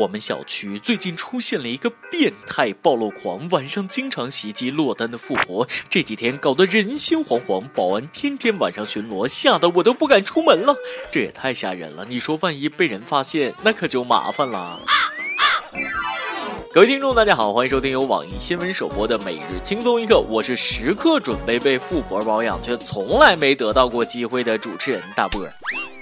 我们小区最近出现了一个变态暴露狂，晚上经常袭击落单的富婆，这几天搞得人心惶惶，保安天天晚上巡逻，吓得我都不敢出门了。这也太吓人了！你说万一被人发现，那可就麻烦了。各位听众，大家好，欢迎收听由网易新闻首播的《每日轻松一刻》，我是时刻准备被富婆包养，却从来没得到过机会的主持人大波儿。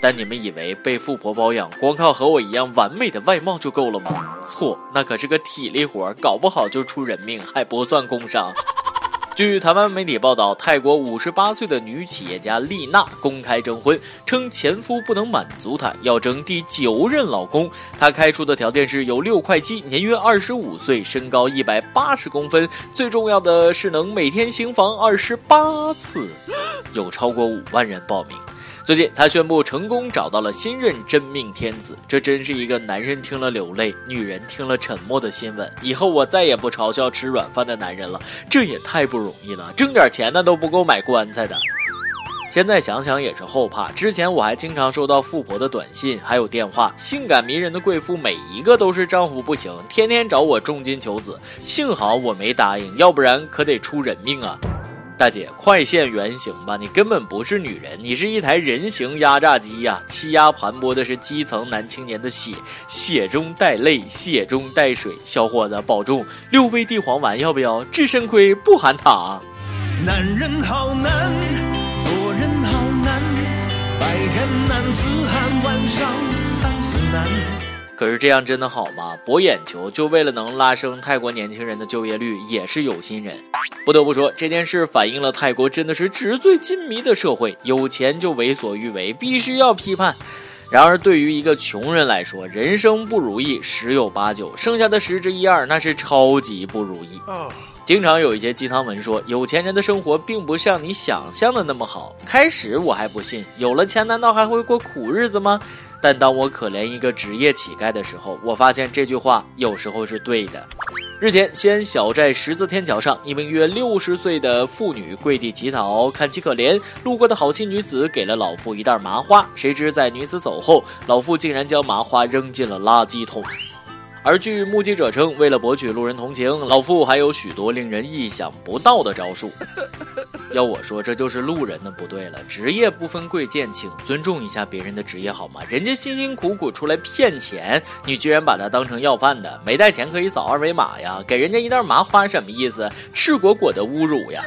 但你们以为被富婆包养，光靠和我一样完美的外貌就够了吗？错，那可是个体力活，搞不好就出人命，还不算工伤。据台湾媒体报道，泰国五十八岁的女企业家丽娜公开征婚，称前夫不能满足她，要征第九任老公。她开出的条件是有六块肌，年约二十五岁，身高一百八十公分，最重要的是能每天行房二十八次，有超过五万人报名。最近，他宣布成功找到了新任真命天子，这真是一个男人听了流泪，女人听了沉默的新闻。以后我再也不嘲笑吃软饭的男人了，这也太不容易了，挣点钱那都不够买棺材的。现在想想也是后怕，之前我还经常收到富婆的短信，还有电话，性感迷人的贵妇每一个都是丈夫不行，天天找我重金求子，幸好我没答应，要不然可得出人命啊。大姐，快现原形吧！你根本不是女人，你是一台人形压榨机呀！欺压盘剥的是基层男青年的血，血中带泪，血中带水。小伙子，保重！六味地黄丸要不要？治肾亏不含糖。男人好难，做人好难，白天男子汉，晚上汉子难。可是这样真的好吗？博眼球就为了能拉升泰国年轻人的就业率，也是有心人。不得不说，这件事反映了泰国真的是纸醉金迷的社会，有钱就为所欲为，必须要批判。然而，对于一个穷人来说，人生不如意十有八九，剩下的十之一二那是超级不如意。经常有一些鸡汤文说，有钱人的生活并不像你想象的那么好。开始我还不信，有了钱难道还会过苦日子吗？但当我可怜一个职业乞丐的时候，我发现这句话有时候是对的。日前，西安小寨十字天桥上，一名约六十岁的妇女跪地乞讨，看其可怜，路过的好心女子给了老妇一袋麻花，谁知在女子走后，老妇竟然将麻花扔进了垃圾桶。而据目击者称，为了博取路人同情，老妇还有许多令人意想不到的招数。要我说，这就是路人的不对了。职业不分贵贱，请尊重一下别人的职业好吗？人家辛辛苦苦出来骗钱，你居然把他当成要饭的？没带钱可以扫二维码呀，给人家一袋麻花什么意思？赤果果的侮辱呀！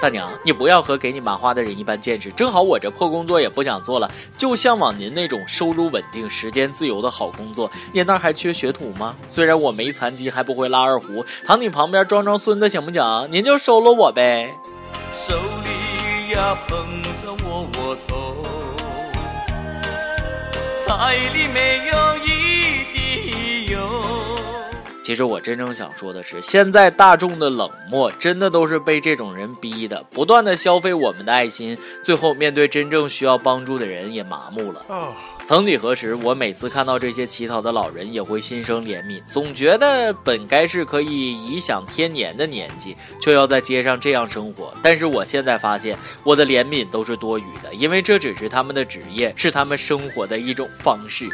大娘，你不要和给你麻花的人一般见识。正好我这破工作也不想做了，就向往您那种收入稳定、时间自由的好工作。您那还缺学徒吗？虽然我没残疾，还不会拉二胡，躺你旁边装装孙子行不行？您就收了我呗。手里呀捧着窝窝头，菜里没有其实我真正想说的是，现在大众的冷漠，真的都是被这种人逼的，不断的消费我们的爱心，最后面对真正需要帮助的人也麻木了。曾几何时，我每次看到这些乞讨的老人，也会心生怜悯，总觉得本该是可以颐享天年的年纪，却要在街上这样生活。但是我现在发现，我的怜悯都是多余的，因为这只是他们的职业，是他们生活的一种方式。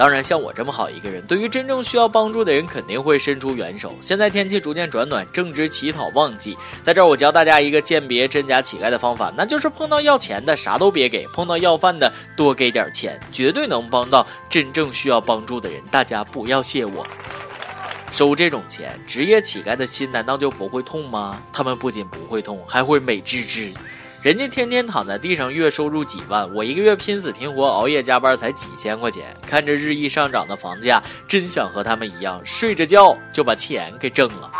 当然，像我这么好一个人，对于真正需要帮助的人，肯定会伸出援手。现在天气逐渐转暖，正值乞讨旺季，在这儿我教大家一个鉴别真假乞丐的方法，那就是碰到要钱的啥都别给，碰到要饭的多给点钱，绝对能帮到真正需要帮助的人。大家不要谢我，收这种钱，职业乞丐的心难道就不会痛吗？他们不仅不会痛，还会美滋滋。人家天天躺在地上，月收入几万，我一个月拼死拼活熬夜加班才几千块钱。看着日益上涨的房价，真想和他们一样，睡着觉就把钱给挣了。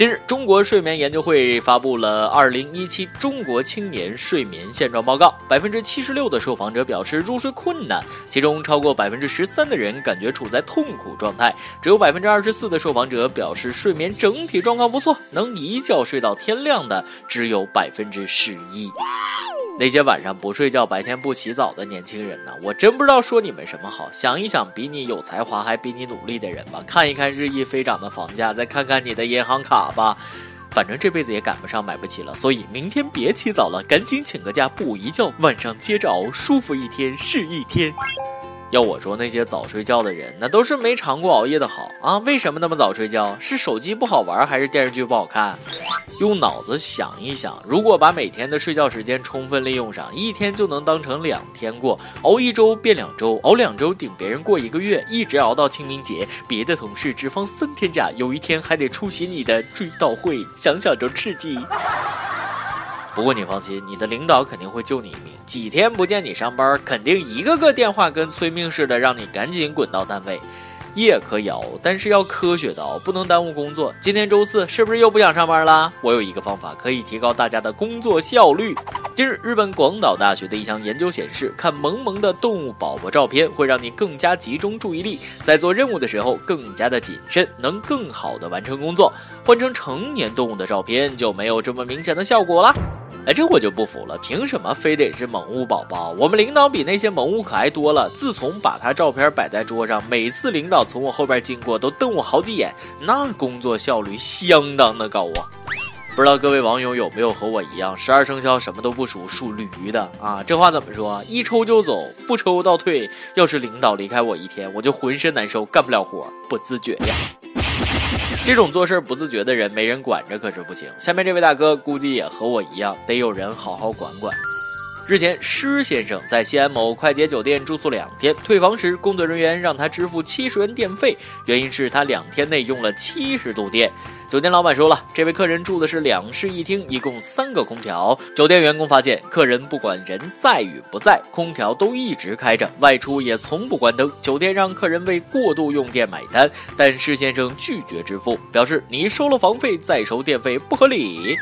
近日，中国睡眠研究会发布了《二零一七中国青年睡眠现状报告》，百分之七十六的受访者表示入睡困难，其中超过百分之十三的人感觉处在痛苦状态，只有百分之二十四的受访者表示睡眠整体状况不错，能一觉睡到天亮的只有百分之十一。那些晚上不睡觉、白天不洗澡的年轻人呢？我真不知道说你们什么好。想一想，比你有才华还比你努力的人吧，看一看日益飞涨的房价，再看看你的银行卡吧。反正这辈子也赶不上买不起了，所以明天别起早了，赶紧请个假补一觉，晚上接着熬，舒服一天是一天。要我说，那些早睡觉的人，那都是没尝过熬夜的好啊！为什么那么早睡觉？是手机不好玩，还是电视剧不好看？用脑子想一想，如果把每天的睡觉时间充分利用上，一天就能当成两天过，熬一周变两周，熬两周顶别人过一个月，一直熬到清明节，别的同事只放三天假，有一天还得出席你的追悼会，想想就刺激。不过你放心，你的领导肯定会救你一命。几天不见你上班，肯定一个个电话跟催命似的，让你赶紧滚到单位。夜可以熬，但是要科学的熬，不能耽误工作。今天周四，是不是又不想上班啦？我有一个方法可以提高大家的工作效率。近日，日本广岛大学的一项研究显示，看萌萌的动物宝宝照片会让你更加集中注意力，在做任务的时候更加的谨慎，能更好的完成工作。换成成年动物的照片就没有这么明显的效果了。哎，这我就不服了，凭什么非得是萌物宝宝？我们领导比那些萌物可爱多了。自从把他照片摆在桌上，每次领导从我后边经过都瞪我好几眼，那工作效率相当的高啊！不知道各位网友有没有和我一样，十二生肖什么都不属，属驴的啊？这话怎么说？一抽就走，不抽倒退。要是领导离开我一天，我就浑身难受，干不了活，不自觉呀。这种做事不自觉的人，没人管着可是不行。下面这位大哥估计也和我一样，得有人好好管管。日前，施先生在西安某快捷酒店住宿两天，退房时工作人员让他支付七十元电费，原因是他两天内用了七十度电。酒店老板说了，这位客人住的是两室一厅，一共三个空调。酒店员工发现，客人不管人在与不在，空调都一直开着，外出也从不关灯。酒店让客人为过度用电买单，但施先生拒绝支付，表示你收了房费再收电费不合理。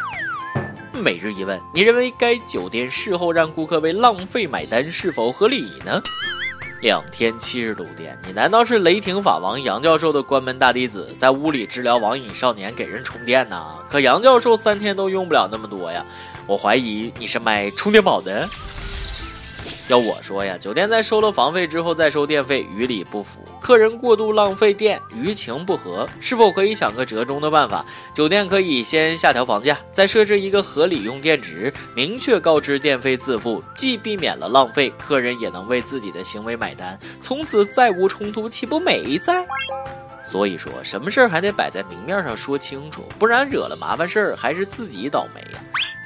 每日一问：你认为该酒店事后让顾客为浪费买单是否合理呢？两天七十度电，你难道是雷霆法王杨教授的关门大弟子，在屋里治疗网瘾少年给人充电呢？可杨教授三天都用不了那么多呀，我怀疑你是卖充电宝的。要我说呀，酒店在收了房费之后再收电费，于理不符。客人过度浪费电，于情不合。是否可以想个折中的办法？酒店可以先下调房价，再设置一个合理用电值，明确告知电费自付，既避免了浪费，客人也能为自己的行为买单，从此再无冲突，岂不美哉？所以说，什么事儿还得摆在明面上说清楚，不然惹了麻烦事儿，还是自己倒霉呀。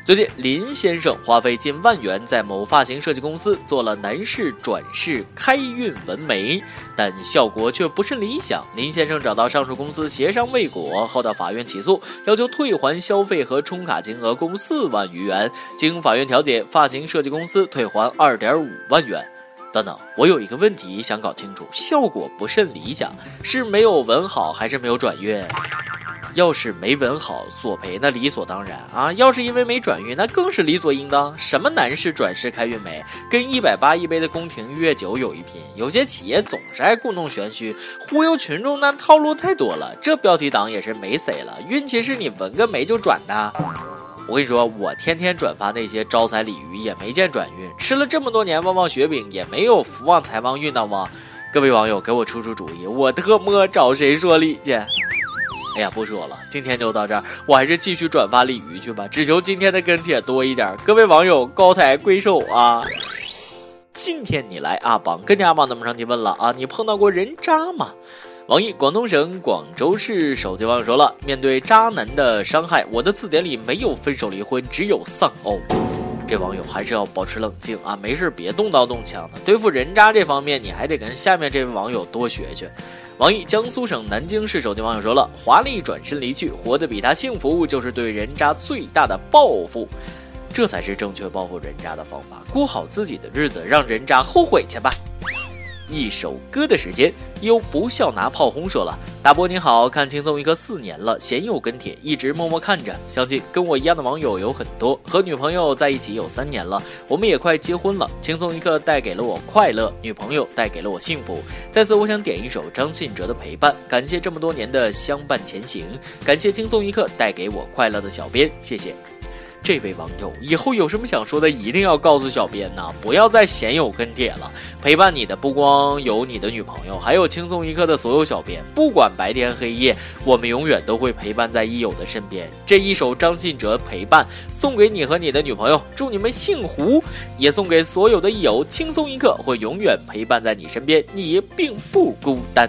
最近，林先生花费近万元在某发型设计公司做了男士转世开运纹眉，但效果却不甚理想。林先生找到上述公司协商未果，后到法院起诉，要求退还消费和充卡金额共四万余元。经法院调解，发型设计公司退还二点五万元。等等，我有一个问题想搞清楚：效果不甚理想，是没有纹好，还是没有转运？要是没纹好索赔，那理所当然啊！要是因为没转运，那更是理所应当。什么男士转世开运眉，跟一百八一杯的宫廷月酒有一拼。有些企业总是爱故弄玄虚，忽悠群众，那套路太多了。这标题党也是没谁了。运气是你纹个眉就转的？我跟你说，我天天转发那些招财鲤鱼，也没见转运。吃了这么多年旺旺雪饼，也没有福旺财旺运到吗？各位网友，给我出出主意，我特么找谁说理去？哎呀，不说了，今天就到这儿，我还是继续转发鲤鱼去吧，只求今天的跟帖多一点。各位网友，高抬贵手啊！今天你来阿榜跟着阿榜咱们上去问了啊，你碰到过人渣吗？网易广东省广州市手机网友说了，面对渣男的伤害，我的字典里没有分手离婚，只有丧偶。这网友还是要保持冷静啊，没事别动刀动枪的，对付人渣这方面，你还得跟下面这位网友多学学。网易江苏省南京市手机网友说了：“华丽转身离去，活得比他幸福，就是对人渣最大的报复，这才是正确报复人渣的方法。过好自己的日子，让人渣后悔去吧。”一首歌的时间，又不笑拿炮轰说了：“大波你好看轻松一刻四年了，鲜有跟帖，一直默默看着。相信跟我一样的网友有很多，和女朋友在一起有三年了，我们也快结婚了。轻松一刻带给了我快乐，女朋友带给了我幸福。在此，我想点一首张信哲的陪伴，感谢这么多年的相伴前行，感谢轻松一刻带给我快乐的小编，谢谢。”这位网友以后有什么想说的，一定要告诉小编呐，不要再鲜有跟帖了。陪伴你的不光有你的女朋友，还有轻松一刻的所有小编。不管白天黑夜，我们永远都会陪伴在益友的身边。这一首张信哲《陪伴》送给你和你的女朋友，祝你们幸福。也送给所有的益友，轻松一刻会永远陪伴在你身边，你并不孤单。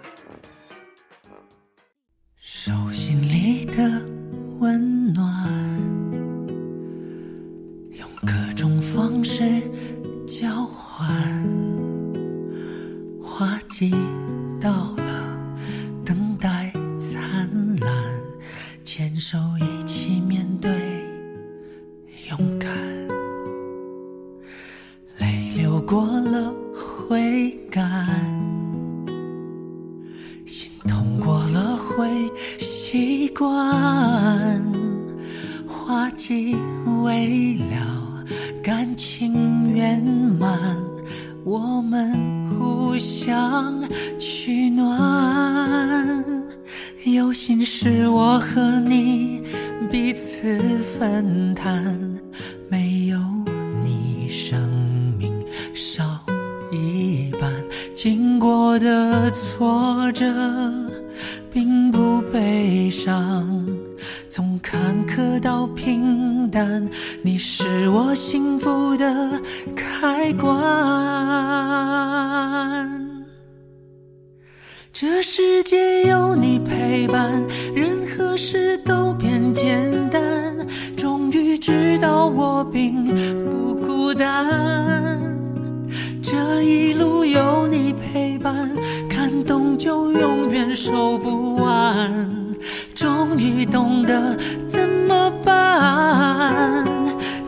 花季到了，等待灿烂，牵手一起面对，勇敢。泪流过了会干。心痛过了会习惯，花季未了，感情圆满，我们互相取暖。有心事我和你彼此分担，没有你生命少一半，经过的挫折。并不悲伤，从坎坷到平淡，你是我幸福的开关。这世界有你陪伴，任何事都变简单。终于知道我并不孤单，这一路有你陪伴。感动就永远收不完，终于懂得怎么办。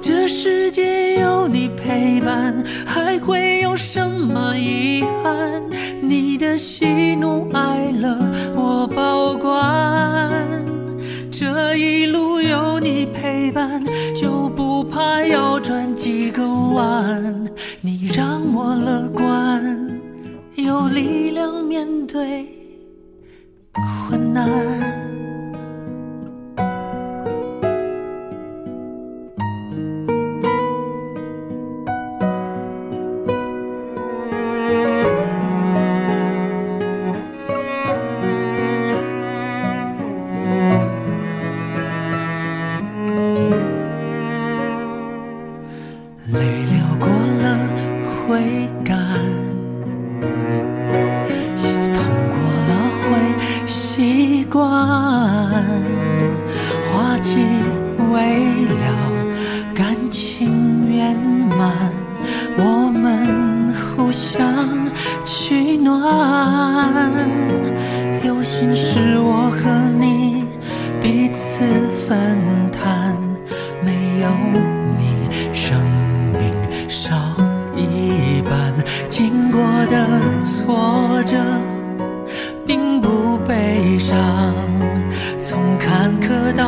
这世界有你陪伴，还会有什么遗憾？喜怒哀乐我保管。这一路有你陪伴，就不怕要转几个弯。你让我乐观。有力量面对困难。花季未了，感情圆满，我们互相取暖。有心事我和你彼此分担，没有你生命少一半，经过的挫折。并不悲伤。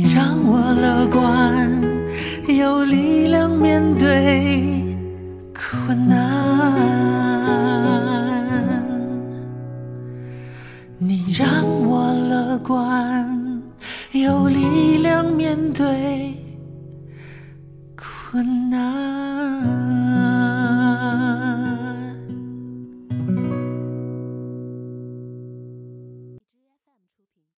你让我乐观有力量面对困难你让我乐观有力量面对